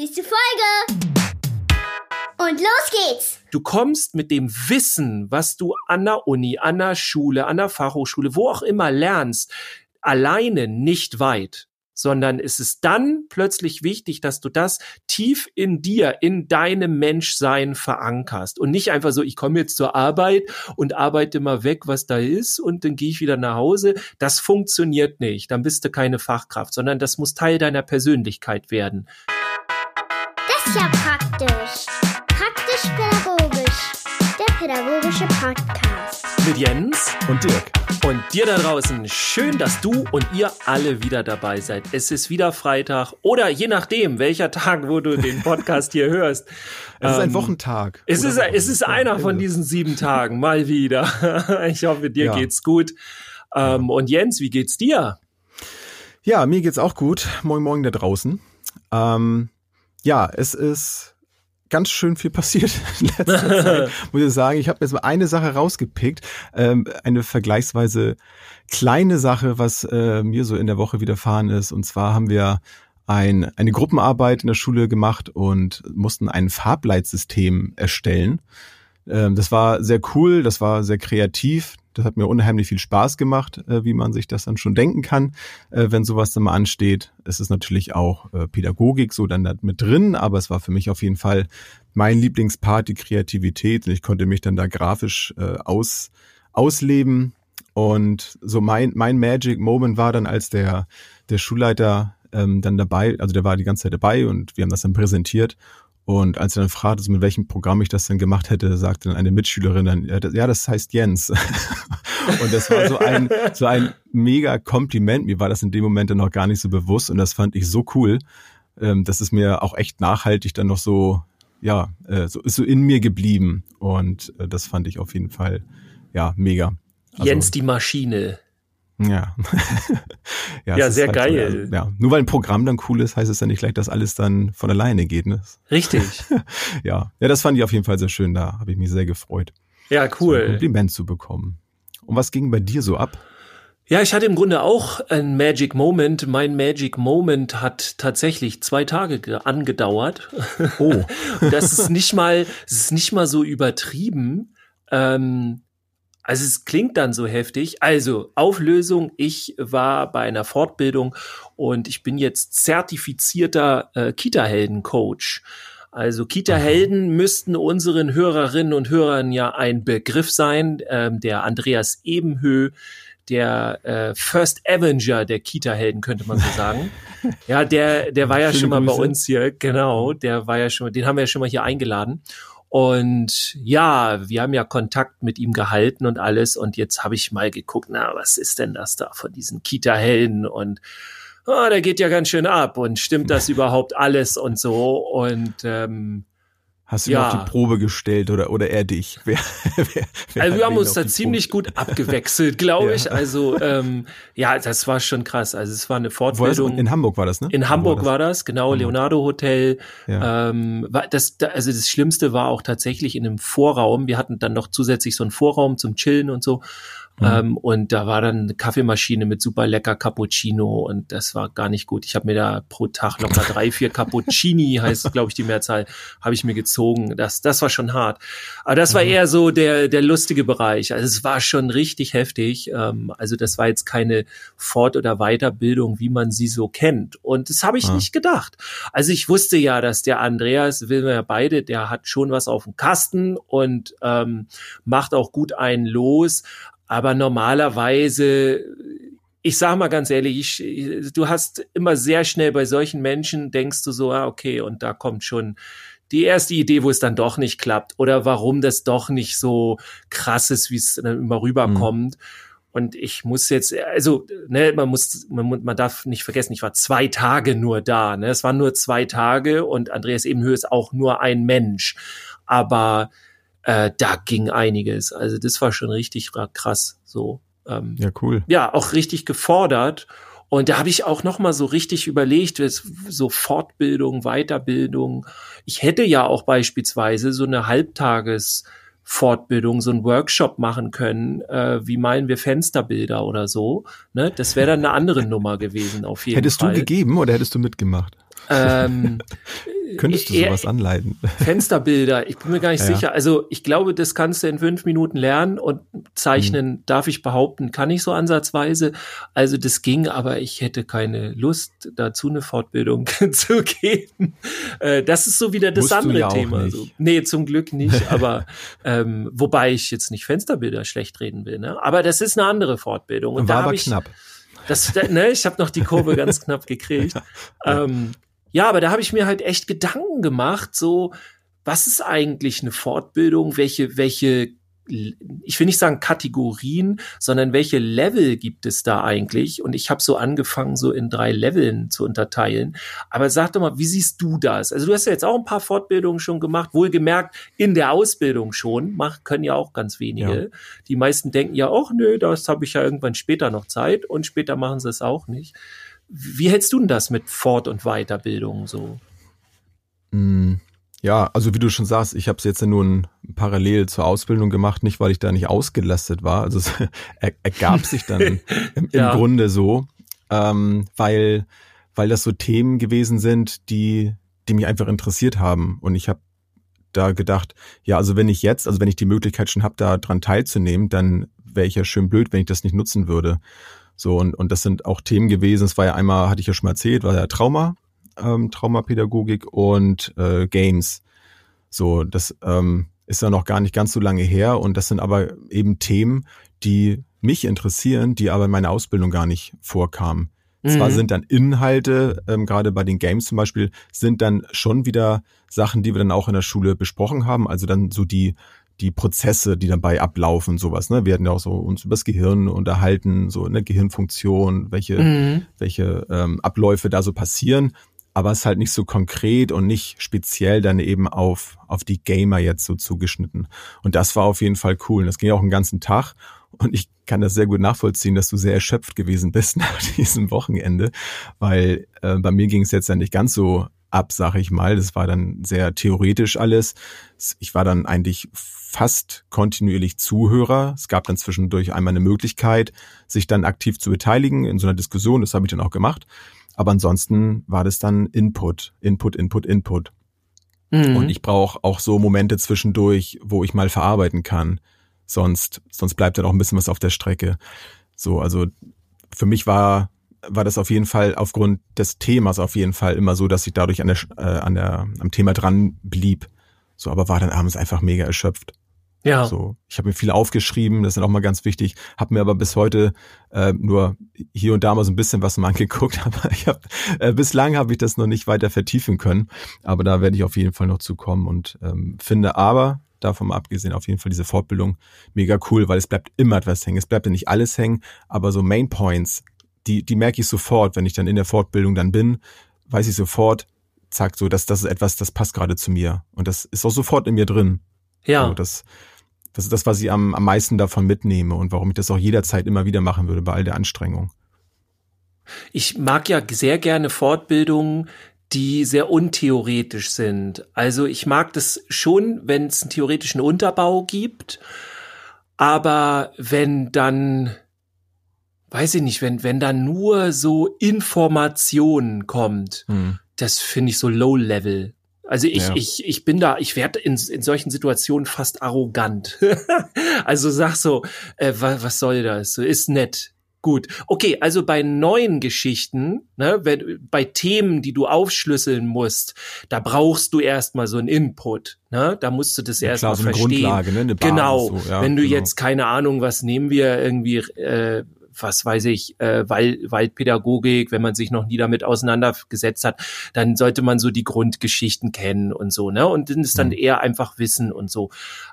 Nächste Folge. Und los geht's. Du kommst mit dem Wissen, was du an der Uni, an der Schule, an der Fachhochschule, wo auch immer lernst, alleine nicht weit sondern es ist dann plötzlich wichtig, dass du das tief in dir, in deinem Menschsein verankerst und nicht einfach so, ich komme jetzt zur Arbeit und arbeite mal weg, was da ist und dann gehe ich wieder nach Hause. Das funktioniert nicht. Dann bist du keine Fachkraft, sondern das muss Teil deiner Persönlichkeit werden. Ist ja praktisch. Praktisch-pädagogisch. Der pädagogische Podcast. Mit Jens und Dirk. Und dir da draußen, schön, dass du und ihr alle wieder dabei seid. Es ist wieder Freitag oder je nachdem, welcher Tag, wo du den Podcast hier hörst. Es ist ein ähm, Wochentag. Es ist, es ist einer von diesen sieben Tagen, mal wieder. Ich hoffe, dir ja. geht's gut. Ähm, und Jens, wie geht's dir? Ja, mir geht's auch gut. Moin, moin da draußen. Ähm, ja, es ist ganz schön viel passiert in letzter Zeit, muss ich sagen. Ich habe jetzt mal eine Sache rausgepickt, ähm, eine vergleichsweise kleine Sache, was äh, mir so in der Woche widerfahren ist. Und zwar haben wir ein, eine Gruppenarbeit in der Schule gemacht und mussten ein Farbleitsystem erstellen. Ähm, das war sehr cool, das war sehr kreativ. Das hat mir unheimlich viel Spaß gemacht, äh, wie man sich das dann schon denken kann, äh, wenn sowas dann mal ansteht. Es ist natürlich auch äh, Pädagogik so dann mit drin, aber es war für mich auf jeden Fall mein Lieblingspart, die Kreativität. Und ich konnte mich dann da grafisch äh, aus, ausleben. Und so mein, mein Magic Moment war dann, als der, der Schulleiter ähm, dann dabei, also der war die ganze Zeit dabei und wir haben das dann präsentiert. Und als er dann fragte, mit welchem Programm ich das dann gemacht hätte, sagte dann eine Mitschülerin dann, ja, das heißt Jens. und das war so ein, so ein mega Kompliment. Mir war das in dem Moment dann noch gar nicht so bewusst und das fand ich so cool. Ähm, das ist mir auch echt nachhaltig dann noch so, ja, äh, so ist so in mir geblieben. Und äh, das fand ich auf jeden Fall, ja, mega. Also, Jens die Maschine. Ja. ja, ja sehr halt geil. So, also, ja. Nur weil ein Programm dann cool ist, heißt es ja nicht gleich, dass alles dann von alleine geht. Ne? Richtig. ja. ja, das fand ich auf jeden Fall sehr schön. Da habe ich mich sehr gefreut. Ja, cool. So ein Kompliment zu bekommen. Und was ging bei dir so ab? Ja, ich hatte im Grunde auch ein Magic Moment. Mein Magic Moment hat tatsächlich zwei Tage angedauert. Oh. das ist nicht mal, das ist nicht mal so übertrieben. Ähm, also es klingt dann so heftig. Also Auflösung, ich war bei einer Fortbildung und ich bin jetzt zertifizierter äh, Kita-Helden-Coach. Also Kita-Helden müssten unseren Hörerinnen und Hörern ja ein Begriff sein. Ähm, der Andreas Ebenhö, der äh, First Avenger der Kita-Helden, könnte man so sagen. ja, der, der war ja Schöne schon mal Grüße. bei uns hier, genau, der war ja schon, den haben wir ja schon mal hier eingeladen. Und ja, wir haben ja Kontakt mit ihm gehalten und alles. Und jetzt habe ich mal geguckt, na, was ist denn das da von diesen Kita-Helden? Und oh, der geht ja ganz schön ab. Und stimmt das überhaupt alles und so? Und ähm, Hast du ja. ihn auf die Probe gestellt oder, oder er dich? Wer, wer, wer also wir haben uns da ziemlich Probe? gut abgewechselt, glaube ja. ich. Also ähm, ja, das war schon krass. Also es war eine Fortbildung. In Hamburg war das, ne? In Hamburg war das, war das genau, Leonardo Hotel. Ja. Ähm, war das, also das Schlimmste war auch tatsächlich in einem Vorraum. Wir hatten dann noch zusätzlich so einen Vorraum zum Chillen und so. Mhm. Ähm, und da war dann eine Kaffeemaschine mit super lecker Cappuccino und das war gar nicht gut. Ich habe mir da pro Tag locker drei, vier Cappuccini, heißt glaube ich die Mehrzahl, habe ich mir gezogen. Das, das war schon hart. Aber das war mhm. eher so der, der lustige Bereich. Also es war schon richtig heftig. Ähm, also das war jetzt keine Fort- oder Weiterbildung, wie man sie so kennt. Und das habe ich mhm. nicht gedacht. Also ich wusste ja, dass der Andreas, will wir ja beide, der hat schon was auf dem Kasten und ähm, macht auch gut einen los. Aber normalerweise, ich sag mal ganz ehrlich, ich, du hast immer sehr schnell bei solchen Menschen denkst du so, ah, okay, und da kommt schon die erste Idee, wo es dann doch nicht klappt oder warum das doch nicht so krass ist, wie es dann immer rüberkommt. Mhm. Und ich muss jetzt, also, ne, man muss, man, man darf nicht vergessen, ich war zwei Tage nur da, ne, es waren nur zwei Tage und Andreas Ebenhöhe ist auch nur ein Mensch. Aber äh, da ging einiges. Also das war schon richtig krass. So. Ähm, ja, cool. Ja, auch richtig gefordert. Und da habe ich auch noch mal so richtig überlegt, so Fortbildung, Weiterbildung. Ich hätte ja auch beispielsweise so eine Halbtages Fortbildung, so ein Workshop machen können, äh, wie meinen wir Fensterbilder oder so. Ne? Das wäre dann eine andere Nummer gewesen, auf jeden hättest Fall. Hättest du gegeben oder hättest du mitgemacht? Ähm, Könntest du sowas anleiten? Fensterbilder, ich bin mir gar nicht ja. sicher. Also ich glaube, das kannst du in fünf Minuten lernen und zeichnen, mhm. darf ich behaupten, kann ich so ansatzweise. Also das ging, aber ich hätte keine Lust, dazu eine Fortbildung zu geben. Äh, das ist so wieder das Musst andere ja Thema. So. Nee, zum Glück nicht, aber ähm, wobei ich jetzt nicht Fensterbilder schlecht reden will. Ne? Aber das ist eine andere Fortbildung. Und War da aber ich, knapp. Das, ne, ich habe noch die Kurve ganz knapp gekriegt. Ähm, ja, aber da habe ich mir halt echt Gedanken gemacht, so, was ist eigentlich eine Fortbildung? Welche, welche, ich will nicht sagen Kategorien, sondern welche Level gibt es da eigentlich? Und ich habe so angefangen, so in drei Leveln zu unterteilen. Aber sag doch mal, wie siehst du das? Also du hast ja jetzt auch ein paar Fortbildungen schon gemacht, wohlgemerkt in der Ausbildung schon, Mach, können ja auch ganz wenige. Ja. Die meisten denken ja, ach nö, das habe ich ja irgendwann später noch Zeit und später machen sie es auch nicht. Wie hältst du denn das mit Fort- und Weiterbildung so? Mm, ja, also wie du schon sagst, ich habe es jetzt ja nun parallel zur Ausbildung gemacht, nicht weil ich da nicht ausgelastet war. Also es ergab sich dann im, im ja. Grunde so, ähm, weil, weil das so Themen gewesen sind, die, die mich einfach interessiert haben. Und ich habe da gedacht, ja, also wenn ich jetzt, also wenn ich die Möglichkeit schon habe, da dran teilzunehmen, dann wäre ich ja schön blöd, wenn ich das nicht nutzen würde. So, und, und das sind auch Themen gewesen. Es war ja einmal, hatte ich ja schon mal erzählt, war ja Trauma, ähm, Traumapädagogik und äh, Games. So, das ähm, ist ja noch gar nicht ganz so lange her. Und das sind aber eben Themen, die mich interessieren, die aber in meiner Ausbildung gar nicht vorkamen. Mhm. Zwar sind dann Inhalte, ähm, gerade bei den Games zum Beispiel, sind dann schon wieder Sachen, die wir dann auch in der Schule besprochen haben. Also dann so die die Prozesse, die dabei ablaufen, sowas. Ne? Wir hatten ja auch so uns übers Gehirn unterhalten, so eine Gehirnfunktion, welche, mhm. welche ähm, Abläufe da so passieren. Aber es ist halt nicht so konkret und nicht speziell dann eben auf, auf die Gamer jetzt so zugeschnitten. Und das war auf jeden Fall cool. Und das ging auch einen ganzen Tag. Und ich kann das sehr gut nachvollziehen, dass du sehr erschöpft gewesen bist nach diesem Wochenende, weil äh, bei mir ging es jetzt ja nicht ganz so ab, sag ich mal. Das war dann sehr theoretisch alles. Ich war dann eigentlich fast kontinuierlich Zuhörer. Es gab dann zwischendurch einmal eine Möglichkeit, sich dann aktiv zu beteiligen in so einer Diskussion. Das habe ich dann auch gemacht. Aber ansonsten war das dann Input, Input, Input, Input. Mhm. Und ich brauche auch so Momente zwischendurch, wo ich mal verarbeiten kann. Sonst, sonst bleibt dann auch ein bisschen was auf der Strecke. So, also für mich war war das auf jeden Fall aufgrund des Themas auf jeden Fall immer so, dass ich dadurch an der, äh, an der am Thema dran blieb. So, aber war dann abends einfach mega erschöpft. Ja. So, ich habe mir viel aufgeschrieben, das ist auch mal ganz wichtig, habe mir aber bis heute äh, nur hier und da mal so ein bisschen was mal angeguckt, aber ich habe äh, bislang habe ich das noch nicht weiter vertiefen können, aber da werde ich auf jeden Fall noch zukommen und ähm, finde aber davon mal abgesehen auf jeden Fall diese Fortbildung mega cool, weil es bleibt immer etwas hängen. Es bleibt ja nicht alles hängen, aber so Main Points, die, die merke ich sofort, wenn ich dann in der Fortbildung dann bin, weiß ich sofort, zack, so, dass das ist etwas, das passt gerade zu mir. Und das ist auch sofort in mir drin. Ja. So, das, das ist das, was ich am, am meisten davon mitnehme und warum ich das auch jederzeit immer wieder machen würde bei all der Anstrengung. Ich mag ja sehr gerne Fortbildungen, die sehr untheoretisch sind. Also ich mag das schon, wenn es einen theoretischen Unterbau gibt, aber wenn dann weiß ich nicht, wenn, wenn da nur so Informationen kommt, hm. das finde ich so low level. Also ich, ja. ich, ich bin da, ich werde in, in solchen Situationen fast arrogant. also sag so, äh, was, was soll das? Ist nett. Gut. Okay, also bei neuen Geschichten, ne, wenn, bei Themen, die du aufschlüsseln musst, da brauchst du erstmal so einen Input. Ne? Da musst du das ja, erstmal so verstehen. Grundlage, ne? Basis, genau. So, ja, wenn du genau. jetzt keine Ahnung, was nehmen wir irgendwie äh, was weiß ich, äh, Wald, Waldpädagogik, wenn man sich noch nie damit auseinandergesetzt hat, dann sollte man so die Grundgeschichten kennen und so, ne? Und dann ist dann mhm. eher einfach Wissen und so.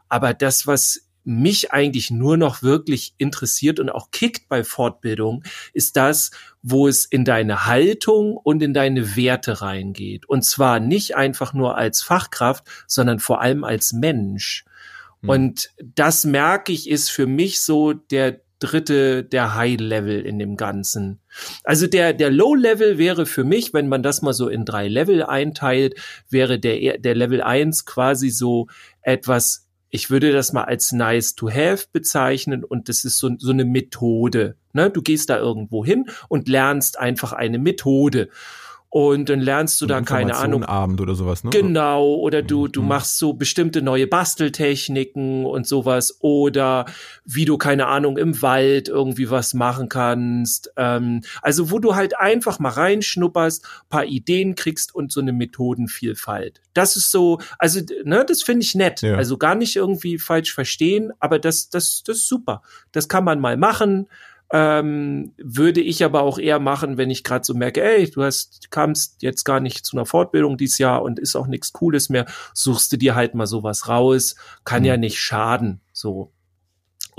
Aber das, was mich eigentlich nur noch wirklich interessiert und auch kickt bei Fortbildung, ist das, wo es in deine Haltung und in deine Werte reingeht. Und zwar nicht einfach nur als Fachkraft, sondern vor allem als Mensch. Mhm. Und das merke ich, ist für mich so der dritte der High-Level in dem Ganzen. Also der, der Low-Level wäre für mich, wenn man das mal so in drei Level einteilt, wäre der, der Level eins quasi so etwas, ich würde das mal als nice to have bezeichnen und das ist so, so eine Methode. Ne? Du gehst da irgendwo hin und lernst einfach eine Methode. Und dann lernst du so da keine Ahnung. Abend oder sowas ne? Genau oder du du mhm. machst so bestimmte neue Basteltechniken und sowas. Oder wie du keine Ahnung im Wald irgendwie was machen kannst. Ähm, also wo du halt einfach mal reinschnupperst paar Ideen kriegst und so eine Methodenvielfalt. Das ist so also ne das finde ich nett. Ja. also gar nicht irgendwie falsch verstehen aber das das das ist super. Das kann man mal machen ähm, würde ich aber auch eher machen, wenn ich gerade so merke, ey, du hast kamst jetzt gar nicht zu einer Fortbildung dieses Jahr und ist auch nichts Cooles mehr, suchst du dir halt mal sowas raus, kann mhm. ja nicht schaden, so.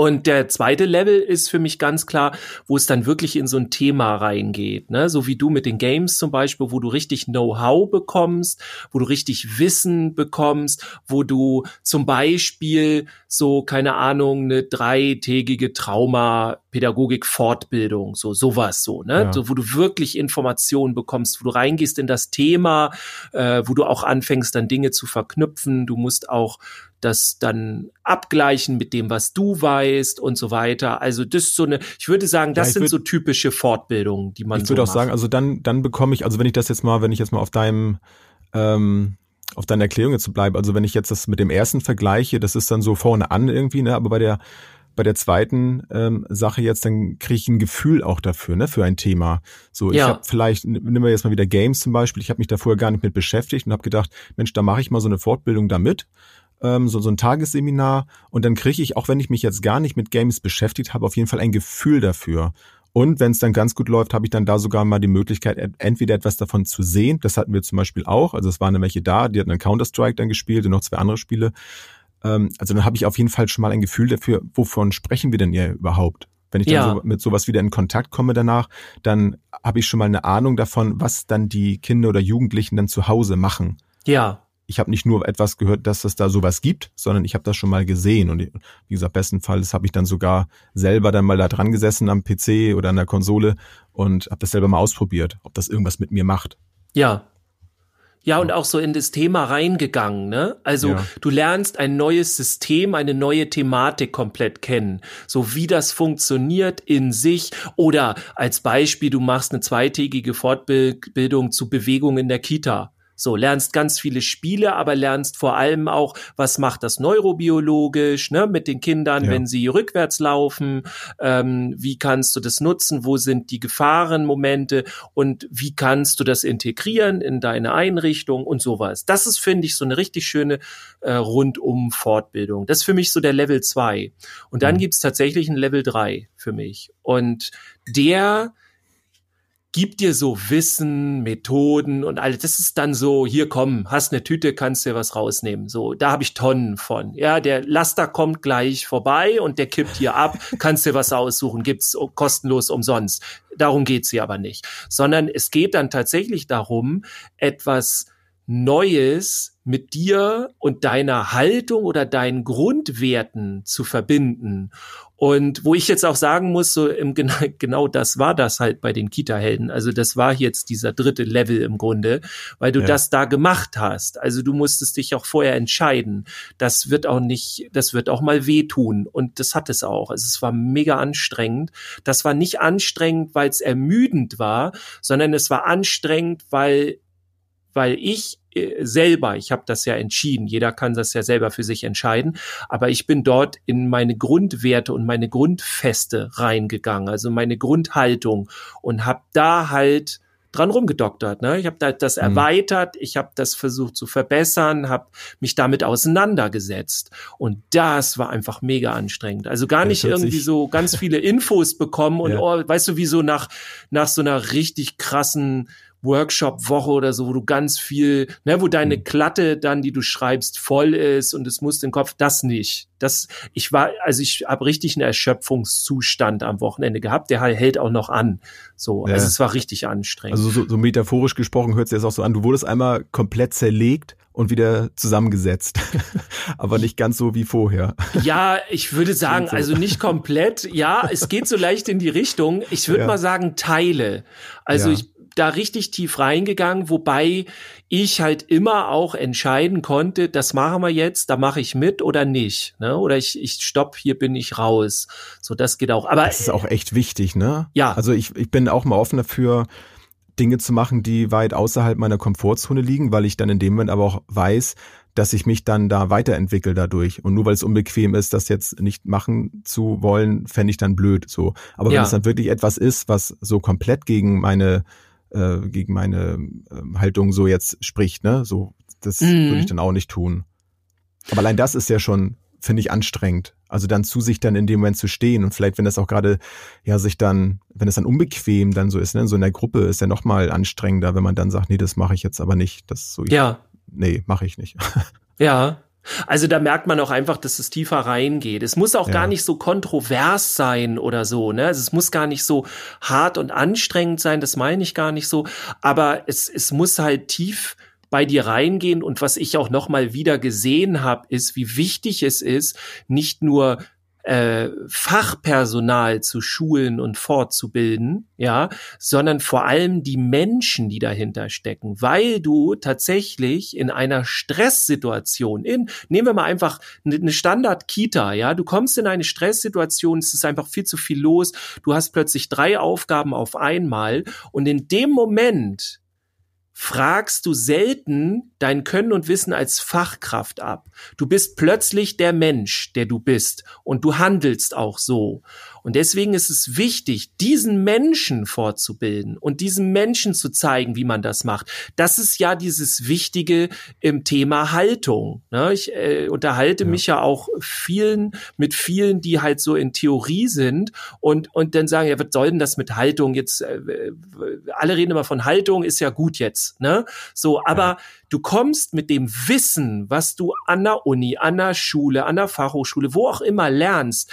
Und der zweite Level ist für mich ganz klar, wo es dann wirklich in so ein Thema reingeht, ne? So wie du mit den Games zum Beispiel, wo du richtig Know-how bekommst, wo du richtig Wissen bekommst, wo du zum Beispiel so, keine Ahnung, eine dreitägige Trauma-Pädagogik-Fortbildung, so sowas so, ne? Ja. So, wo du wirklich Informationen bekommst, wo du reingehst in das Thema, äh, wo du auch anfängst, dann Dinge zu verknüpfen. Du musst auch das dann abgleichen mit dem, was du weißt und so weiter. Also das ist so eine, ich würde sagen, das ja, sind würd, so typische Fortbildungen, die man. Ich würde so auch macht. sagen, also dann, dann bekomme ich, also wenn ich das jetzt mal, wenn ich jetzt mal auf deinem ähm, auf deine Erklärung jetzt zu bleiben, also wenn ich jetzt das mit dem ersten vergleiche, das ist dann so vorne an irgendwie, ne? Aber bei der bei der zweiten ähm, Sache jetzt, dann kriege ich ein Gefühl auch dafür, ne, für ein Thema. So, ja. ich habe vielleicht, nehmen wir jetzt mal wieder Games zum Beispiel, ich habe mich da vorher gar nicht mit beschäftigt und habe gedacht, Mensch, da mache ich mal so eine Fortbildung damit ähm, so, so ein Tagesseminar und dann kriege ich, auch wenn ich mich jetzt gar nicht mit Games beschäftigt habe, auf jeden Fall ein Gefühl dafür. Und wenn es dann ganz gut läuft, habe ich dann da sogar mal die Möglichkeit, entweder etwas davon zu sehen. Das hatten wir zum Beispiel auch. Also es waren welche da, die hatten dann Counter-Strike dann gespielt und noch zwei andere Spiele. Ähm, also dann habe ich auf jeden Fall schon mal ein Gefühl dafür, wovon sprechen wir denn hier überhaupt? Wenn ich dann ja. so mit sowas wieder in Kontakt komme danach, dann habe ich schon mal eine Ahnung davon, was dann die Kinder oder Jugendlichen dann zu Hause machen. Ja ich habe nicht nur etwas gehört, dass es da sowas gibt, sondern ich habe das schon mal gesehen. Und wie gesagt, bestenfalls habe ich dann sogar selber dann mal da dran gesessen am PC oder an der Konsole und habe das selber mal ausprobiert, ob das irgendwas mit mir macht. Ja. Ja, und auch so in das Thema reingegangen, ne? Also ja. du lernst ein neues System, eine neue Thematik komplett kennen. So wie das funktioniert in sich. Oder als Beispiel, du machst eine zweitägige Fortbildung zu Bewegung in der Kita so, lernst ganz viele Spiele, aber lernst vor allem auch, was macht das neurobiologisch, ne, mit den Kindern, ja. wenn sie rückwärts laufen, ähm, wie kannst du das nutzen, wo sind die Gefahrenmomente und wie kannst du das integrieren in deine Einrichtung und sowas. Das ist, finde ich, so eine richtig schöne äh, rundum Fortbildung. Das ist für mich so der Level zwei Und dann mhm. gibt's tatsächlich ein Level drei für mich. Und der gibt dir so Wissen, Methoden und alles. Das ist dann so, hier komm, hast eine Tüte, kannst dir was rausnehmen. So, da habe ich Tonnen von. Ja, der Laster kommt gleich vorbei und der kippt hier ab, kannst dir was aussuchen, gibt's kostenlos umsonst. Darum geht's hier aber nicht, sondern es geht dann tatsächlich darum, etwas Neues mit dir und deiner Haltung oder deinen Grundwerten zu verbinden. Und wo ich jetzt auch sagen muss, so im, genau das war das halt bei den Kita-Helden. Also das war jetzt dieser dritte Level im Grunde, weil du ja. das da gemacht hast. Also du musstest dich auch vorher entscheiden. Das wird auch nicht, das wird auch mal wehtun. Und das hat es auch. Also es war mega anstrengend. Das war nicht anstrengend, weil es ermüdend war, sondern es war anstrengend, weil weil ich äh, selber, ich habe das ja entschieden, jeder kann das ja selber für sich entscheiden, aber ich bin dort in meine Grundwerte und meine Grundfeste reingegangen, also meine Grundhaltung und habe da halt dran rumgedoktert. Ne? Ich habe da das mhm. erweitert, ich habe das versucht zu verbessern, habe mich damit auseinandergesetzt und das war einfach mega anstrengend. Also gar nicht irgendwie so ganz viele Infos bekommen und ja. oh, weißt du, wie so nach nach so einer richtig krassen Workshop-Woche oder so, wo du ganz viel, ne, wo deine mhm. Klatte dann, die du schreibst, voll ist und es muss den Kopf, das nicht. Das, ich war, also ich habe richtig einen Erschöpfungszustand am Wochenende gehabt, der hält auch noch an. So, ja. also es war richtig anstrengend. Also so, so metaphorisch gesprochen hört sich das auch so an. Du wurdest einmal komplett zerlegt und wieder zusammengesetzt. Aber nicht ganz so wie vorher. Ja, ich würde sagen, so. also nicht komplett. Ja, es geht so leicht in die Richtung. Ich würde ja. mal sagen, Teile. Also ja. ich da richtig tief reingegangen, wobei ich halt immer auch entscheiden konnte, das machen wir jetzt, da mache ich mit oder nicht, ne? Oder ich ich stopp, hier bin ich raus. So das geht auch, aber das ist auch echt wichtig, ne? Ja. Also ich ich bin auch mal offen dafür Dinge zu machen, die weit außerhalb meiner Komfortzone liegen, weil ich dann in dem Moment aber auch weiß, dass ich mich dann da weiterentwickle dadurch. Und nur weil es unbequem ist, das jetzt nicht machen zu wollen, fände ich dann blöd. So. Aber ja. wenn es dann wirklich etwas ist, was so komplett gegen meine äh, gegen meine äh, Haltung so jetzt spricht, ne, so das mhm. würde ich dann auch nicht tun. Aber allein das ist ja schon, finde ich, anstrengend. Also dann zu sich dann in dem Moment zu stehen und vielleicht, wenn das auch gerade, ja, sich dann, wenn es dann unbequem dann so ist, ne, so in der Gruppe ist ja nochmal anstrengender, wenn man dann sagt, nee, das mache ich jetzt aber nicht. Das so, ja. nee, mache ich nicht. Ja, also da merkt man auch einfach, dass es tiefer reingeht. Es muss auch ja. gar nicht so kontrovers sein oder so, ne? Also es muss gar nicht so hart und anstrengend sein, das meine ich gar nicht so. Aber es, es muss halt tief bei dir reingehen und was ich auch noch mal wieder gesehen habe, ist, wie wichtig es ist, nicht nur äh, Fachpersonal zu schulen und fortzubilden, ja, sondern vor allem die Menschen, die dahinter stecken, weil du tatsächlich in einer Stresssituation in, nehmen wir mal einfach eine Standard-Kita, ja, du kommst in eine Stresssituation, es ist einfach viel zu viel los, du hast plötzlich drei Aufgaben auf einmal und in dem Moment fragst du selten dein Können und Wissen als Fachkraft ab. Du bist plötzlich der Mensch, der du bist und du handelst auch so. Und deswegen ist es wichtig, diesen Menschen fortzubilden und diesem Menschen zu zeigen, wie man das macht. Das ist ja dieses Wichtige im Thema Haltung. Ne? Ich äh, unterhalte ja. mich ja auch vielen mit vielen, die halt so in Theorie sind und und dann sagen, ja, was soll denn das mit Haltung jetzt? Äh, alle reden immer von Haltung, ist ja gut jetzt. Ne? So, aber ja du kommst mit dem Wissen, was du an der Uni, an der Schule, an der Fachhochschule, wo auch immer lernst,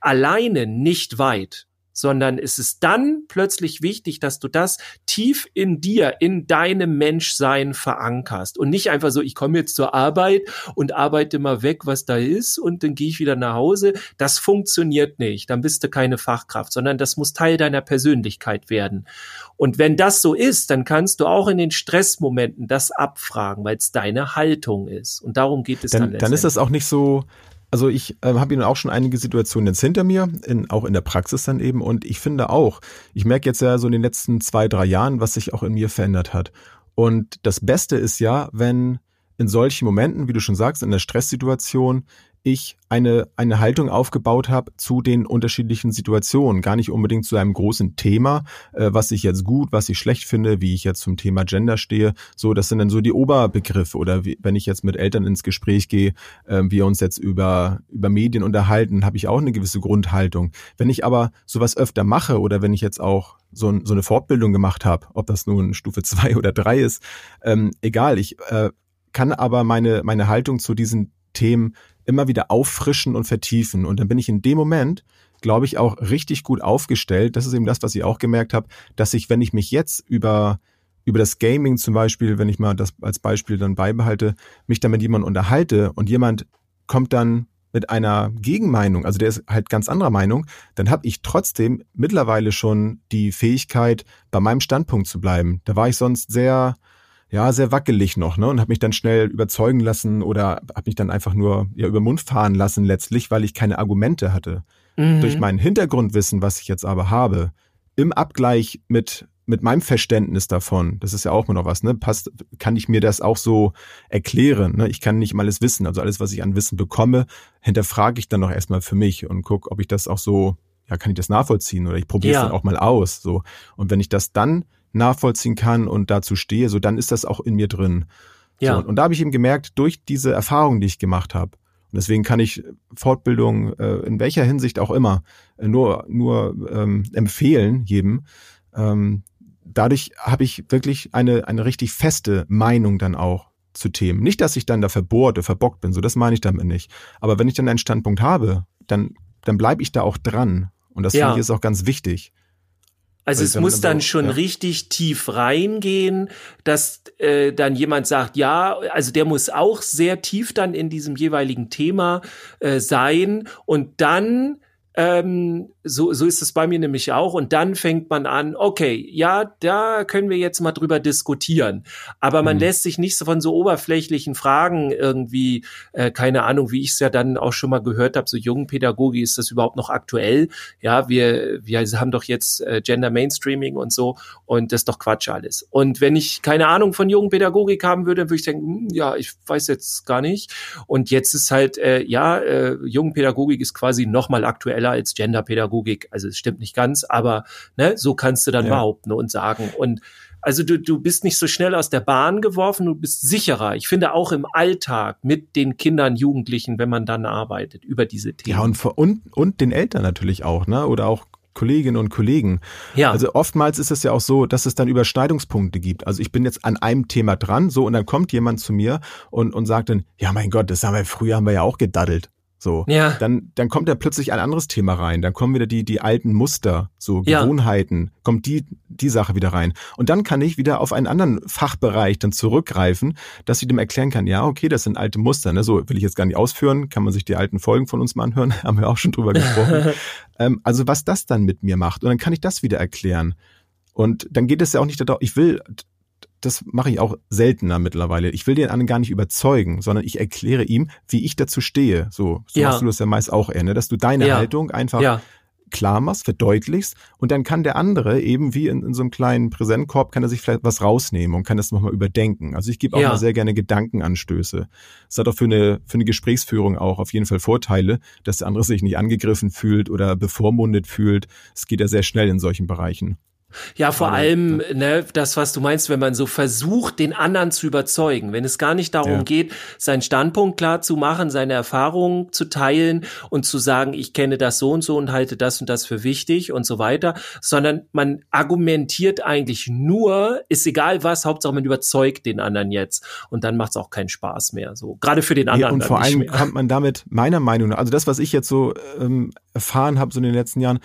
alleine nicht weit sondern es ist dann plötzlich wichtig, dass du das tief in dir, in deinem Menschsein verankerst und nicht einfach so, ich komme jetzt zur Arbeit und arbeite mal weg, was da ist und dann gehe ich wieder nach Hause. Das funktioniert nicht, dann bist du keine Fachkraft, sondern das muss Teil deiner Persönlichkeit werden. Und wenn das so ist, dann kannst du auch in den Stressmomenten das abfragen, weil es deine Haltung ist. Und darum geht es dann. Dann, dann ist das auch nicht so, also ich äh, habe Ihnen auch schon einige Situationen jetzt hinter mir, in, auch in der Praxis dann eben. Und ich finde auch, ich merke jetzt ja so in den letzten zwei, drei Jahren, was sich auch in mir verändert hat. Und das Beste ist ja, wenn in solchen Momenten, wie du schon sagst, in der Stresssituation, ich eine, eine Haltung aufgebaut habe zu den unterschiedlichen Situationen. Gar nicht unbedingt zu einem großen Thema, äh, was ich jetzt gut, was ich schlecht finde, wie ich jetzt zum Thema Gender stehe. So, das sind dann so die Oberbegriffe. Oder wie, wenn ich jetzt mit Eltern ins Gespräch gehe, äh, wir uns jetzt über, über Medien unterhalten, habe ich auch eine gewisse Grundhaltung. Wenn ich aber sowas öfter mache oder wenn ich jetzt auch so, so eine Fortbildung gemacht habe, ob das nun Stufe zwei oder drei ist, ähm, egal, ich äh, kann aber meine, meine Haltung zu diesen Themen immer wieder auffrischen und vertiefen. Und dann bin ich in dem Moment, glaube ich, auch richtig gut aufgestellt. Das ist eben das, was ich auch gemerkt habe, dass ich, wenn ich mich jetzt über über das Gaming zum Beispiel, wenn ich mal das als Beispiel dann beibehalte, mich dann mit jemandem unterhalte und jemand kommt dann mit einer Gegenmeinung, also der ist halt ganz anderer Meinung, dann habe ich trotzdem mittlerweile schon die Fähigkeit, bei meinem Standpunkt zu bleiben. Da war ich sonst sehr, ja, sehr wackelig noch, ne? Und habe mich dann schnell überzeugen lassen oder habe mich dann einfach nur ja über den Mund fahren lassen letztlich, weil ich keine Argumente hatte. Mhm. Durch mein Hintergrundwissen, was ich jetzt aber habe, im Abgleich mit mit meinem Verständnis davon, das ist ja auch immer noch was, ne? Passt, kann ich mir das auch so erklären. Ne? Ich kann nicht mal alles wissen. Also alles, was ich an Wissen bekomme, hinterfrage ich dann noch erstmal für mich und guck, ob ich das auch so, ja, kann ich das nachvollziehen oder ich probiere es ja. dann auch mal aus. So. Und wenn ich das dann nachvollziehen kann und dazu stehe, so dann ist das auch in mir drin. Ja. So, und da habe ich eben gemerkt, durch diese Erfahrung, die ich gemacht habe, und deswegen kann ich Fortbildung äh, in welcher Hinsicht auch immer äh, nur, nur ähm, empfehlen, jedem. Ähm, dadurch habe ich wirklich eine, eine richtig feste Meinung dann auch zu Themen. Nicht, dass ich dann da verbohrt oder verbockt bin, so das meine ich damit nicht. Aber wenn ich dann einen Standpunkt habe, dann, dann bleibe ich da auch dran. Und das ja. finde ich ist auch ganz wichtig. Also es muss dann schon ja. richtig tief reingehen, dass äh, dann jemand sagt, ja, also der muss auch sehr tief dann in diesem jeweiligen Thema äh, sein und dann ähm, so, so ist es bei mir nämlich auch. Und dann fängt man an, okay, ja, da können wir jetzt mal drüber diskutieren. Aber man mhm. lässt sich nicht so von so oberflächlichen Fragen irgendwie, äh, keine Ahnung, wie ich es ja dann auch schon mal gehört habe, so jungen Pädagogik, ist das überhaupt noch aktuell? Ja, wir, wir haben doch jetzt äh, Gender Mainstreaming und so und das ist doch Quatsch alles. Und wenn ich keine Ahnung von jungen Pädagogik haben würde, dann würde ich denken, hm, ja, ich weiß jetzt gar nicht. Und jetzt ist halt, äh, ja, äh, jungen Pädagogik ist quasi noch mal aktueller als Genderpädagogik. Also es stimmt nicht ganz, aber ne, so kannst du dann ja. behaupten und sagen. Und also du, du bist nicht so schnell aus der Bahn geworfen, du bist sicherer. Ich finde auch im Alltag mit den Kindern, Jugendlichen, wenn man dann arbeitet über diese Themen. Ja, und, und, und den Eltern natürlich auch, ne? Oder auch Kolleginnen und Kollegen. Ja. Also oftmals ist es ja auch so, dass es dann Überschneidungspunkte gibt. Also ich bin jetzt an einem Thema dran, so, und dann kommt jemand zu mir und, und sagt dann, ja mein Gott, das haben wir früher haben wir ja auch gedaddelt. So, ja. dann, dann kommt da plötzlich ein anderes Thema rein. Dann kommen wieder die, die alten Muster, so Gewohnheiten, ja. kommt die, die Sache wieder rein. Und dann kann ich wieder auf einen anderen Fachbereich dann zurückgreifen, dass ich dem erklären kann, ja, okay, das sind alte Muster, ne? so will ich jetzt gar nicht ausführen, kann man sich die alten Folgen von uns mal anhören, haben wir auch schon drüber gesprochen. ähm, also was das dann mit mir macht. Und dann kann ich das wieder erklären. Und dann geht es ja auch nicht darum, ich will das mache ich auch seltener mittlerweile. Ich will den anderen gar nicht überzeugen, sondern ich erkläre ihm, wie ich dazu stehe. So, so ja. machst du das ja meist auch eher, ne? dass du deine ja. Haltung einfach ja. klar machst, verdeutlichst und dann kann der andere eben wie in, in, so einem kleinen Präsentkorb, kann er sich vielleicht was rausnehmen und kann das nochmal überdenken. Also ich gebe auch mal sehr gerne Gedankenanstöße. Das hat auch für eine, für eine Gesprächsführung auch auf jeden Fall Vorteile, dass der andere sich nicht angegriffen fühlt oder bevormundet fühlt. Es geht ja sehr schnell in solchen Bereichen. Ja, vor Aber, allem, ne, das, was du meinst, wenn man so versucht, den anderen zu überzeugen, wenn es gar nicht darum ja. geht, seinen Standpunkt klar zu machen, seine Erfahrungen zu teilen und zu sagen, ich kenne das so und so und halte das und das für wichtig und so weiter, sondern man argumentiert eigentlich nur, ist egal was, Hauptsache man überzeugt den anderen jetzt. Und dann macht es auch keinen Spaß mehr, so. Gerade für den anderen. Ja, und vor allem kommt man damit meiner Meinung nach, also das, was ich jetzt so ähm, erfahren habe so in den letzten Jahren,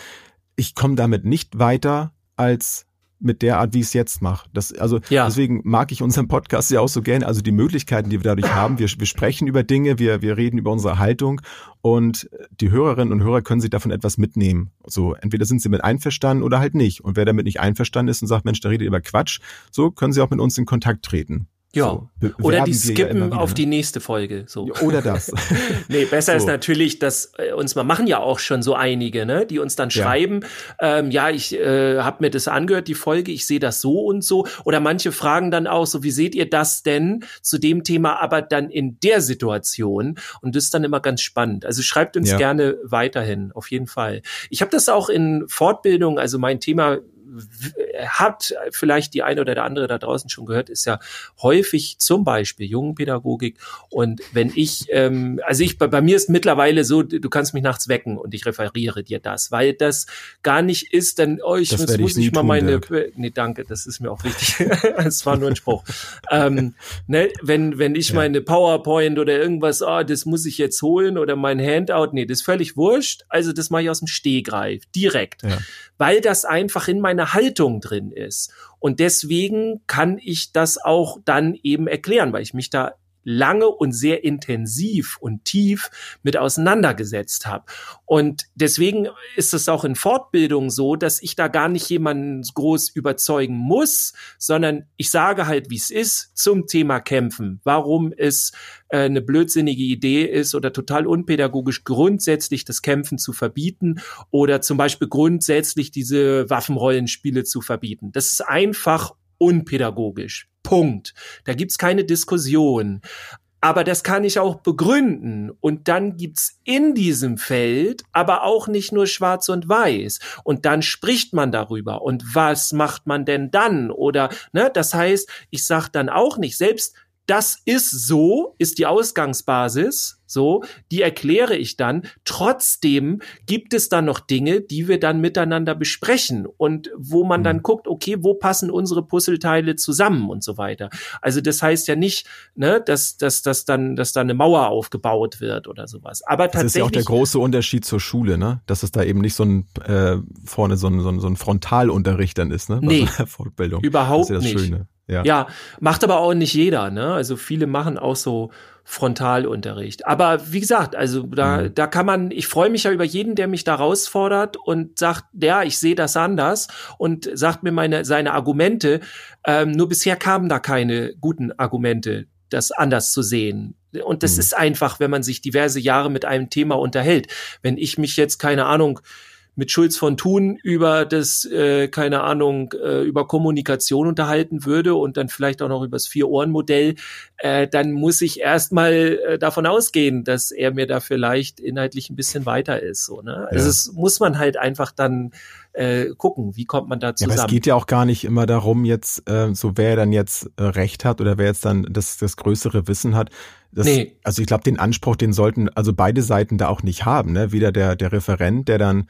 ich komme damit nicht weiter als mit der Art, wie ich es jetzt mache. Das, also ja. deswegen mag ich unseren Podcast ja auch so gerne. Also die Möglichkeiten, die wir dadurch haben. Wir, wir sprechen über Dinge, wir, wir reden über unsere Haltung und die Hörerinnen und Hörer können sich davon etwas mitnehmen. So, entweder sind sie mit einverstanden oder halt nicht. Und wer damit nicht einverstanden ist und sagt, Mensch, da redet ihr über Quatsch, so können sie auch mit uns in Kontakt treten. Ja. So, oder die skippen ja auf ne? die nächste Folge. So. Oder das. nee, besser so. ist natürlich, dass äh, uns mal machen ja auch schon so einige, ne, die uns dann schreiben, ja, ähm, ja ich äh, habe mir das angehört, die Folge, ich sehe das so und so. Oder manche fragen dann auch so, wie seht ihr das denn zu dem Thema, aber dann in der Situation? Und das ist dann immer ganz spannend. Also schreibt uns ja. gerne weiterhin, auf jeden Fall. Ich habe das auch in Fortbildung, also mein Thema hat vielleicht die eine oder der andere da draußen schon gehört, ist ja häufig zum Beispiel Jungenpädagogik. Und wenn ich, ähm, also ich, bei, bei mir ist mittlerweile so, du kannst mich nachts wecken und ich referiere dir das, weil das gar nicht ist, dann, oh, ich das muss, muss ich mal tun, meine, Dirk. nee, danke, das ist mir auch wichtig. Es war nur ein Spruch. ähm, ne, wenn, wenn ich ja. meine PowerPoint oder irgendwas, oh, das muss ich jetzt holen oder mein Handout, nee, das ist völlig wurscht. Also das mache ich aus dem Stehgreif, direkt. Ja. Weil das einfach in meiner eine Haltung drin ist. Und deswegen kann ich das auch dann eben erklären, weil ich mich da lange und sehr intensiv und tief mit auseinandergesetzt habe. Und deswegen ist es auch in Fortbildung so, dass ich da gar nicht jemanden groß überzeugen muss, sondern ich sage halt, wie es ist zum Thema Kämpfen, warum es äh, eine blödsinnige Idee ist oder total unpädagogisch grundsätzlich das Kämpfen zu verbieten oder zum Beispiel grundsätzlich diese Waffenrollenspiele zu verbieten. Das ist einfach unpädagogisch. Punkt. Da gibt's keine Diskussion. Aber das kann ich auch begründen. Und dann gibt's in diesem Feld aber auch nicht nur schwarz und weiß. Und dann spricht man darüber. Und was macht man denn dann? Oder, ne, das heißt, ich sag dann auch nicht, selbst das ist so, ist die Ausgangsbasis, so, die erkläre ich dann. Trotzdem gibt es dann noch Dinge, die wir dann miteinander besprechen und wo man dann mhm. guckt, okay, wo passen unsere Puzzleteile zusammen und so weiter. Also das heißt ja nicht, ne, dass, dass, dass dann, dass da eine Mauer aufgebaut wird oder sowas. Aber tatsächlich. Das ist ja auch der große Unterschied zur Schule, ne? Dass es da eben nicht so ein, äh, vorne so ein, so ein, so ein Frontalunterricht dann ist, ne? Bei nee, so Fortbildung. Überhaupt das ist ja das nicht. Schöne. Ja. ja, macht aber auch nicht jeder, ne? Also viele machen auch so Frontalunterricht. Aber wie gesagt, also da, mhm. da kann man, ich freue mich ja über jeden, der mich da herausfordert und sagt, ja, ich sehe das anders und sagt mir meine, seine Argumente. Ähm, nur bisher kamen da keine guten Argumente, das anders zu sehen. Und das mhm. ist einfach, wenn man sich diverse Jahre mit einem Thema unterhält. Wenn ich mich jetzt, keine Ahnung, mit Schulz von Thun über das, äh, keine Ahnung, äh, über Kommunikation unterhalten würde und dann vielleicht auch noch über das Vier-Ohren-Modell, äh, dann muss ich erstmal äh, davon ausgehen, dass er mir da vielleicht inhaltlich ein bisschen weiter ist. So, ne? Also ja. es muss man halt einfach dann äh, gucken, wie kommt man da zusammen. Ja, aber es geht ja auch gar nicht immer darum, jetzt äh, so wer dann jetzt äh, Recht hat oder wer jetzt dann das, das größere Wissen hat. Das, nee. Also ich glaube, den Anspruch, den sollten also beide Seiten da auch nicht haben. Ne? Weder der, der Referent, der dann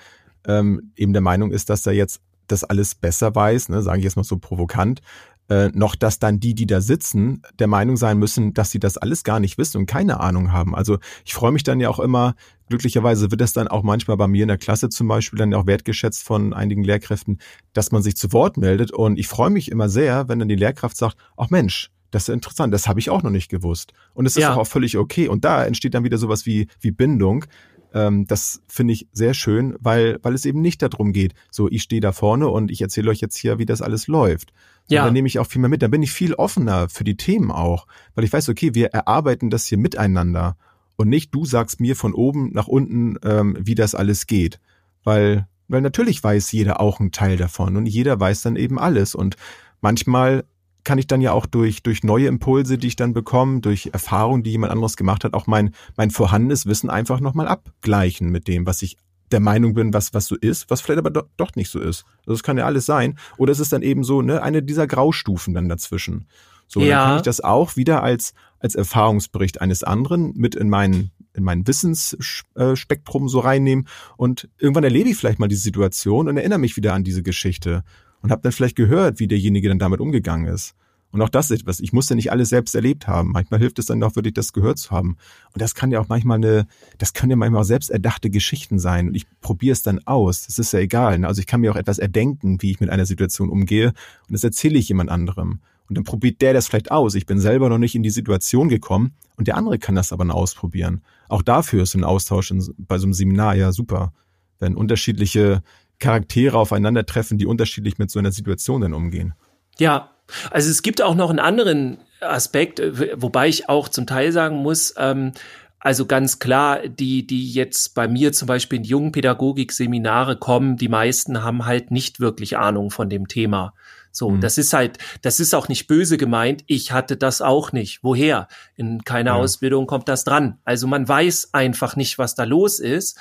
ähm, eben der Meinung ist, dass er jetzt das alles besser weiß, ne, sage ich jetzt mal so provokant, äh, noch dass dann die, die da sitzen, der Meinung sein müssen, dass sie das alles gar nicht wissen und keine Ahnung haben. Also ich freue mich dann ja auch immer, glücklicherweise wird das dann auch manchmal bei mir in der Klasse zum Beispiel dann auch wertgeschätzt von einigen Lehrkräften, dass man sich zu Wort meldet. Und ich freue mich immer sehr, wenn dann die Lehrkraft sagt, ach Mensch, das ist interessant, das habe ich auch noch nicht gewusst. Und es ist ja. auch völlig okay. Und da entsteht dann wieder sowas wie, wie Bindung, ähm, das finde ich sehr schön, weil, weil es eben nicht darum geht, so ich stehe da vorne und ich erzähle euch jetzt hier, wie das alles läuft. Ja. Dann nehme ich auch viel mehr mit. Dann bin ich viel offener für die Themen auch, weil ich weiß, okay, wir erarbeiten das hier miteinander und nicht du sagst mir von oben nach unten, ähm, wie das alles geht. Weil, weil natürlich weiß jeder auch einen Teil davon und jeder weiß dann eben alles und manchmal kann ich dann ja auch durch, durch neue Impulse, die ich dann bekomme, durch Erfahrungen, die jemand anderes gemacht hat, auch mein, mein vorhandenes Wissen einfach nochmal abgleichen mit dem, was ich der Meinung bin, was, was so ist, was vielleicht aber doch, doch nicht so ist. Also das kann ja alles sein. Oder es ist dann eben so, ne, eine dieser Graustufen dann dazwischen. So, ja. dann kann ich das auch wieder als, als Erfahrungsbericht eines anderen mit in meinen in mein Wissensspektrum so reinnehmen und irgendwann erlebe ich vielleicht mal die Situation und erinnere mich wieder an diese Geschichte und habe dann vielleicht gehört, wie derjenige dann damit umgegangen ist. Und auch das ist etwas, ich muss ja nicht alles selbst erlebt haben. Manchmal hilft es dann auch wirklich, das gehört zu haben. Und das kann ja auch manchmal eine, das können ja manchmal auch selbst erdachte Geschichten sein. Und ich probiere es dann aus. Das ist ja egal. Ne? Also ich kann mir auch etwas erdenken, wie ich mit einer Situation umgehe. Und das erzähle ich jemand anderem. Und dann probiert der das vielleicht aus. Ich bin selber noch nicht in die Situation gekommen und der andere kann das aber noch ausprobieren. Auch dafür ist ein Austausch in, bei so einem Seminar ja super. Wenn unterschiedliche Charaktere aufeinandertreffen, die unterschiedlich mit so einer Situation dann umgehen. Ja, also es gibt auch noch einen anderen Aspekt, wobei ich auch zum Teil sagen muss, ähm, also ganz klar, die, die jetzt bei mir zum Beispiel in Jugendpädagogik-Seminare kommen, die meisten haben halt nicht wirklich Ahnung von dem Thema. So, mhm. das ist halt, das ist auch nicht böse gemeint. Ich hatte das auch nicht. Woher? In keiner ja. Ausbildung kommt das dran. Also man weiß einfach nicht, was da los ist.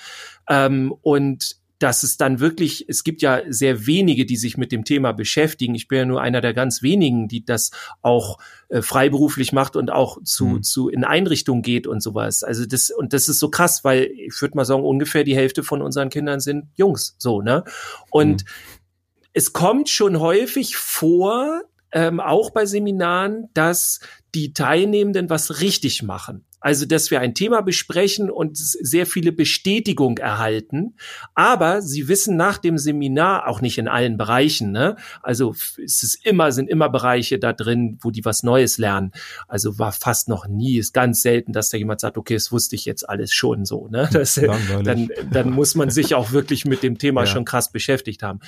Ähm, und dass es dann wirklich, es gibt ja sehr wenige, die sich mit dem Thema beschäftigen. Ich bin ja nur einer der ganz wenigen, die das auch äh, freiberuflich macht und auch zu, mhm. zu in Einrichtungen geht und sowas. Also das, und das ist so krass, weil ich würde mal sagen, ungefähr die Hälfte von unseren Kindern sind Jungs, so, ne? Und mhm. Es kommt schon häufig vor, ähm, auch bei Seminaren, dass die Teilnehmenden was richtig machen. Also, dass wir ein Thema besprechen und sehr viele Bestätigung erhalten. Aber sie wissen nach dem Seminar auch nicht in allen Bereichen. Ne? Also es ist immer, sind immer Bereiche da drin, wo die was Neues lernen. Also war fast noch nie, ist ganz selten, dass da jemand sagt, okay, das wusste ich jetzt alles schon so. Ne? Das, dann, dann muss man sich auch wirklich mit dem Thema ja. schon krass beschäftigt haben.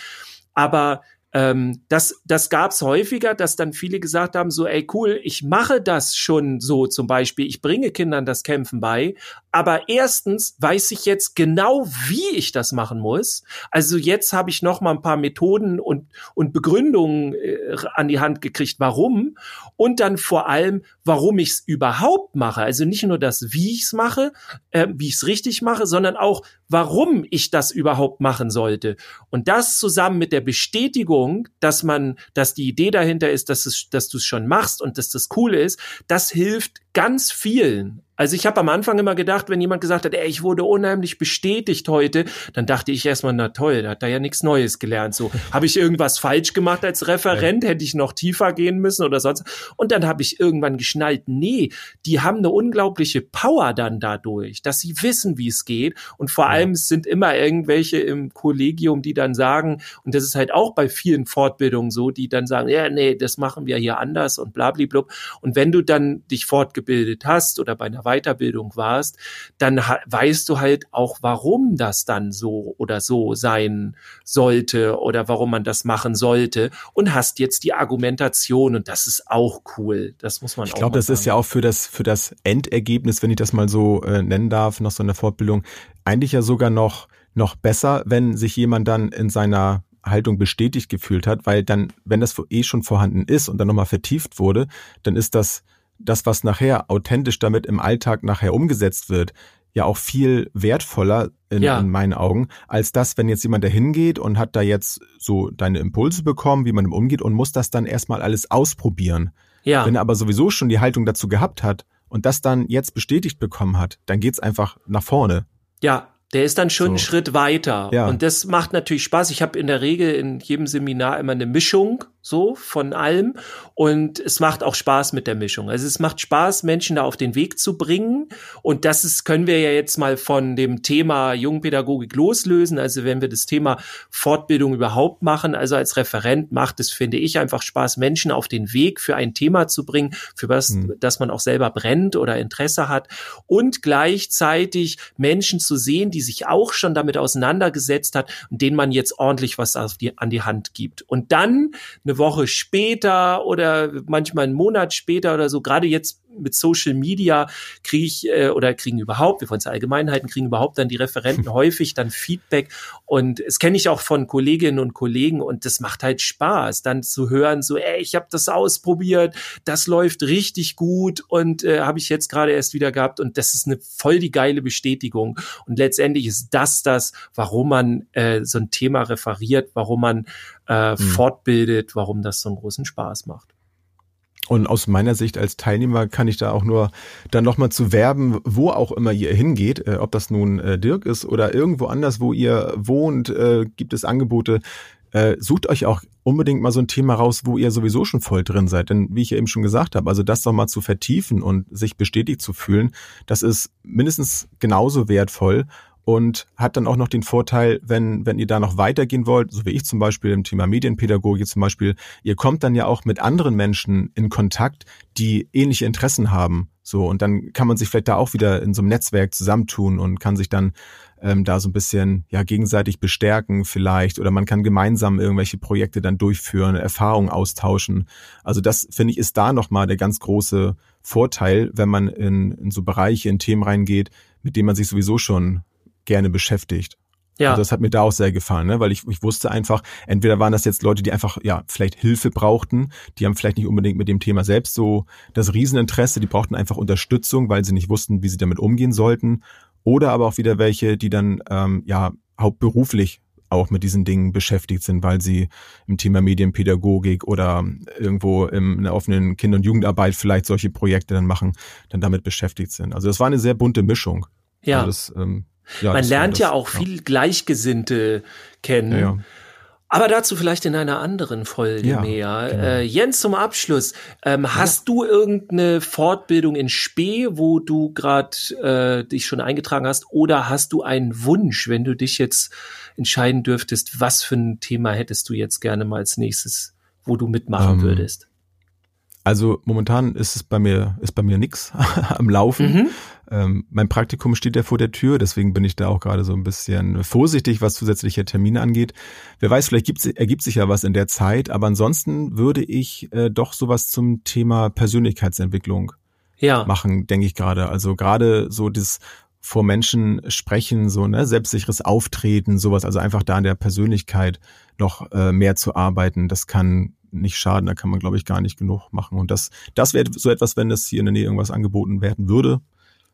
Aber ähm, das, das gab's häufiger, dass dann viele gesagt haben, so, ey, cool, ich mache das schon so zum Beispiel, ich bringe Kindern das Kämpfen bei, aber erstens weiß ich jetzt genau, wie ich das machen muss. Also jetzt habe ich noch mal ein paar Methoden und, und Begründungen äh, an die Hand gekriegt, warum. Und dann vor allem, warum ich es überhaupt mache. Also nicht nur das, wie ich es mache, äh, wie ich es richtig mache, sondern auch, warum ich das überhaupt machen sollte. Und das zusammen mit der Bestätigung, dass man, dass die Idee dahinter ist, dass, es, dass du es schon machst und dass das cool ist, das hilft ganz vielen. Also ich habe am Anfang immer gedacht, wenn jemand gesagt hat, ey, ich wurde unheimlich bestätigt heute, dann dachte ich erstmal, na toll, da hat er ja nichts Neues gelernt. So, habe ich irgendwas falsch gemacht als Referent? Hätte ich noch tiefer gehen müssen oder sonst? Und dann habe ich irgendwann geschnallt, nee, die haben eine unglaubliche Power dann dadurch, dass sie wissen, wie es geht. Und vor allem es sind immer irgendwelche im Kollegium, die dann sagen, und das ist halt auch bei vielen Fortbildungen so, die dann sagen, ja, nee, das machen wir hier anders und blablablub. Und wenn du dann dich fortgebildet hast oder bei einer Weiterbildung warst, dann weißt du halt auch, warum das dann so oder so sein sollte oder warum man das machen sollte und hast jetzt die Argumentation und das ist auch cool. Das muss man ich auch. Ich glaube, das ist ja auch für das für das Endergebnis, wenn ich das mal so äh, nennen darf, nach so einer Fortbildung, eigentlich ja sogar noch noch besser, wenn sich jemand dann in seiner Haltung bestätigt gefühlt hat, weil dann, wenn das eh schon vorhanden ist und dann nochmal vertieft wurde, dann ist das das, was nachher authentisch damit im Alltag nachher umgesetzt wird, ja auch viel wertvoller in, ja. in meinen Augen, als das, wenn jetzt jemand da hingeht und hat da jetzt so deine Impulse bekommen, wie man umgeht und muss das dann erstmal alles ausprobieren. Ja. Wenn er aber sowieso schon die Haltung dazu gehabt hat und das dann jetzt bestätigt bekommen hat, dann geht's einfach nach vorne. Ja, der ist dann schon so. einen Schritt weiter. Ja. Und das macht natürlich Spaß. Ich habe in der Regel in jedem Seminar immer eine Mischung so von allem und es macht auch Spaß mit der Mischung. Also es macht Spaß, Menschen da auf den Weg zu bringen und das ist, können wir ja jetzt mal von dem Thema Jungpädagogik loslösen. Also wenn wir das Thema Fortbildung überhaupt machen, also als Referent macht es, finde ich, einfach Spaß, Menschen auf den Weg für ein Thema zu bringen, für was, mhm. dass man auch selber brennt oder Interesse hat und gleichzeitig Menschen zu sehen, die sich auch schon damit auseinandergesetzt hat und denen man jetzt ordentlich was die, an die Hand gibt. Und dann eine Woche später oder manchmal einen Monat später oder so, gerade jetzt mit Social Media kriege ich äh, oder kriegen überhaupt, wir wollen es Allgemeinheiten, kriegen überhaupt dann die Referenten häufig dann Feedback und es kenne ich auch von Kolleginnen und Kollegen und das macht halt Spaß, dann zu hören, so, ey, ich habe das ausprobiert, das läuft richtig gut und äh, habe ich jetzt gerade erst wieder gehabt und das ist eine voll die geile Bestätigung und letztendlich ist das das, warum man äh, so ein Thema referiert, warum man äh, mhm. fortbildet, warum das so einen großen Spaß macht. Und aus meiner Sicht als Teilnehmer kann ich da auch nur dann nochmal zu werben, wo auch immer ihr hingeht, äh, ob das nun äh, Dirk ist oder irgendwo anders, wo ihr wohnt, äh, gibt es Angebote. Äh, sucht euch auch unbedingt mal so ein Thema raus, wo ihr sowieso schon voll drin seid. Denn wie ich ja eben schon gesagt habe, also das doch mal zu vertiefen und sich bestätigt zu fühlen, das ist mindestens genauso wertvoll und hat dann auch noch den Vorteil, wenn, wenn ihr da noch weitergehen wollt, so wie ich zum Beispiel im Thema Medienpädagogik zum Beispiel, ihr kommt dann ja auch mit anderen Menschen in Kontakt, die ähnliche Interessen haben. So, und dann kann man sich vielleicht da auch wieder in so einem Netzwerk zusammentun und kann sich dann ähm, da so ein bisschen ja gegenseitig bestärken vielleicht oder man kann gemeinsam irgendwelche Projekte dann durchführen, Erfahrungen austauschen. Also das finde ich ist da nochmal der ganz große Vorteil, wenn man in, in so Bereiche, in Themen reingeht, mit denen man sich sowieso schon gerne beschäftigt. Ja. Also das hat mir da auch sehr gefallen, ne? weil ich, ich wusste einfach, entweder waren das jetzt Leute, die einfach ja vielleicht Hilfe brauchten, die haben vielleicht nicht unbedingt mit dem Thema selbst so das Rieseninteresse, die brauchten einfach Unterstützung, weil sie nicht wussten, wie sie damit umgehen sollten, oder aber auch wieder welche, die dann ähm, ja hauptberuflich auch mit diesen Dingen beschäftigt sind, weil sie im Thema Medienpädagogik oder irgendwo im, in der offenen Kinder- und Jugendarbeit vielleicht solche Projekte dann machen, dann damit beschäftigt sind. Also das war eine sehr bunte Mischung. Ja. Also das, ähm, ja, Man lernt ja auch viel Gleichgesinnte kennen. Ja, ja. Aber dazu vielleicht in einer anderen Folge ja, mehr. Genau. Äh, Jens, zum Abschluss. Ähm, hast du irgendeine Fortbildung in Spee, wo du gerade äh, dich schon eingetragen hast? Oder hast du einen Wunsch, wenn du dich jetzt entscheiden dürftest, was für ein Thema hättest du jetzt gerne mal als nächstes, wo du mitmachen ähm, würdest? Also momentan ist es bei mir, ist bei mir nix am Laufen. Mhm. Ähm, mein Praktikum steht ja vor der Tür, deswegen bin ich da auch gerade so ein bisschen vorsichtig, was zusätzliche Termine angeht. Wer weiß, vielleicht ergibt sich ja was in der Zeit, aber ansonsten würde ich äh, doch sowas zum Thema Persönlichkeitsentwicklung ja. machen, denke ich gerade. Also gerade so das vor Menschen sprechen, so ne, selbstsicheres Auftreten, sowas, also einfach da an der Persönlichkeit noch äh, mehr zu arbeiten, das kann nicht schaden, da kann man, glaube ich, gar nicht genug machen. Und das, das wäre so etwas, wenn es hier in der Nähe irgendwas angeboten werden würde,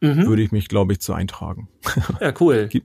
mhm. würde ich mich, glaube ich, zu eintragen. Ja, cool.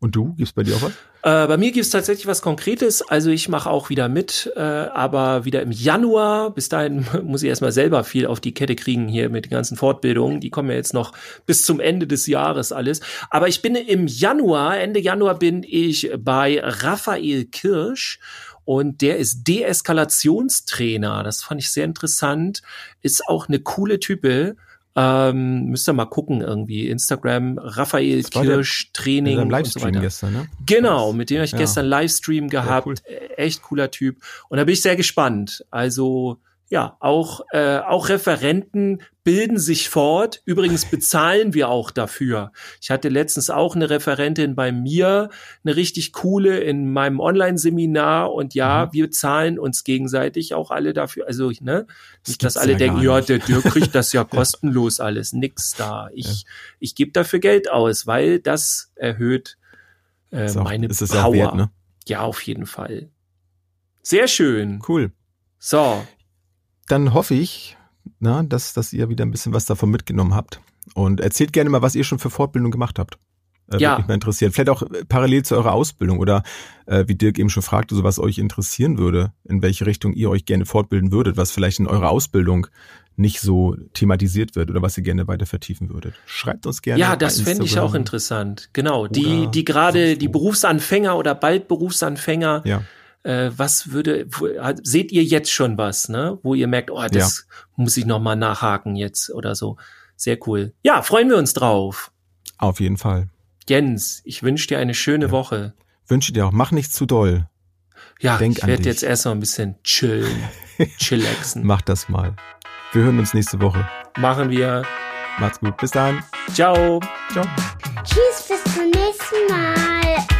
Und du, gibt's bei dir auch was? Äh, bei mir gibt's tatsächlich was Konkretes. Also ich mache auch wieder mit, äh, aber wieder im Januar. Bis dahin muss ich erstmal selber viel auf die Kette kriegen hier mit den ganzen Fortbildungen. Die kommen ja jetzt noch bis zum Ende des Jahres alles. Aber ich bin im Januar, Ende Januar bin ich bei Raphael Kirsch und der ist Deeskalationstrainer. Das fand ich sehr interessant. Ist auch eine coole Type. Ähm, müsst ihr mal gucken irgendwie. Instagram, Raphael Kirsch, der, Training und Livestream so weiter. gestern, ne? Genau, mit dem habe ich ja. gestern Livestream gehabt. Cool. Echt cooler Typ. Und da bin ich sehr gespannt. Also ja, auch, äh, auch Referenten bilden sich fort. Übrigens bezahlen wir auch dafür. Ich hatte letztens auch eine Referentin bei mir, eine richtig coole in meinem Online-Seminar und ja, mhm. wir zahlen uns gegenseitig auch alle dafür. Also, ne, nicht, dass alle ja denken, ja, der Dirk kriegt das ja kostenlos alles, nix da. Ich, ja. ich gebe dafür Geld aus, weil das erhöht äh, ist auch, meine ist Power. Wert, ne? ja, auf jeden Fall. Sehr schön. Cool. So, dann hoffe ich, na, dass, dass ihr wieder ein bisschen was davon mitgenommen habt. Und erzählt gerne mal, was ihr schon für Fortbildung gemacht habt. Äh, ja. Würde mich mal interessieren. Vielleicht auch äh, parallel zu eurer Ausbildung oder äh, wie Dirk eben schon fragte, so was euch interessieren würde, in welche Richtung ihr euch gerne fortbilden würdet, was vielleicht in eurer Ausbildung nicht so thematisiert wird oder was ihr gerne weiter vertiefen würdet. Schreibt uns gerne. Ja, das fände ich auch interessant. Genau. Die, die gerade die Berufsanfänger oder bald Berufsanfänger ja äh, was würde, wo, seht ihr jetzt schon was, ne? Wo ihr merkt, oh, das ja. muss ich nochmal nachhaken jetzt oder so. Sehr cool. Ja, freuen wir uns drauf. Auf jeden Fall. Jens, ich wünsche dir eine schöne ja. Woche. Wünsche dir auch. Mach nicht zu doll. Ja, Denk ich werde jetzt erst noch ein bisschen chillen, chillaxen. Mach das mal. Wir hören uns nächste Woche. Machen wir. Macht's gut. Bis dann. Ciao. Ciao. Tschüss, bis zum nächsten Mal.